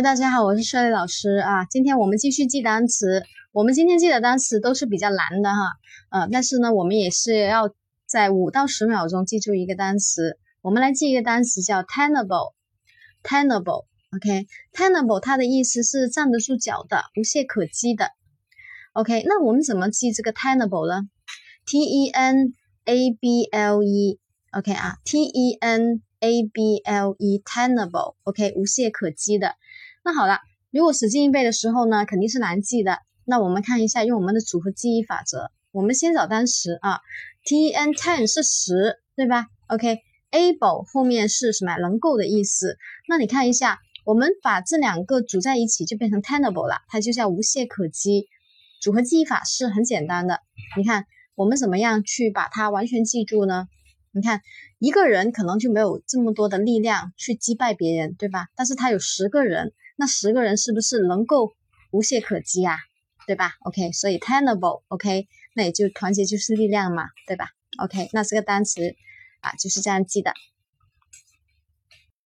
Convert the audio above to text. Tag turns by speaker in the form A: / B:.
A: 大家好，我是帅丽老师啊。今天我们继续记单词，我们今天记的单词都是比较难的哈，呃，但是呢，我们也是要在五到十秒钟记住一个单词。我们来记一个单词叫 tenable，tenable，OK，tenable 它的意思是站得住脚的，无懈可击的。OK，那我们怎么记这个 tenable 呢？T E N A B L E，OK 啊，T E N A B L E，tenable，OK，无懈可击的。那好了，如果死记硬背的时候呢，肯定是难记的。那我们看一下，用我们的组合记忆法则。我们先找单词啊，T N ten 是十，对吧？OK，able 后面是什么？能够的意思。那你看一下，我们把这两个组在一起，就变成 tenable 了，它就叫无懈可击。组合记忆法是很简单的。你看，我们怎么样去把它完全记住呢？你看，一个人可能就没有这么多的力量去击败别人，对吧？但是他有十个人。那十个人是不是能够无懈可击啊？对吧？OK，所以 tenable，OK，那也就团结就是力量嘛，对吧？OK，那这个单词啊就是这样记的。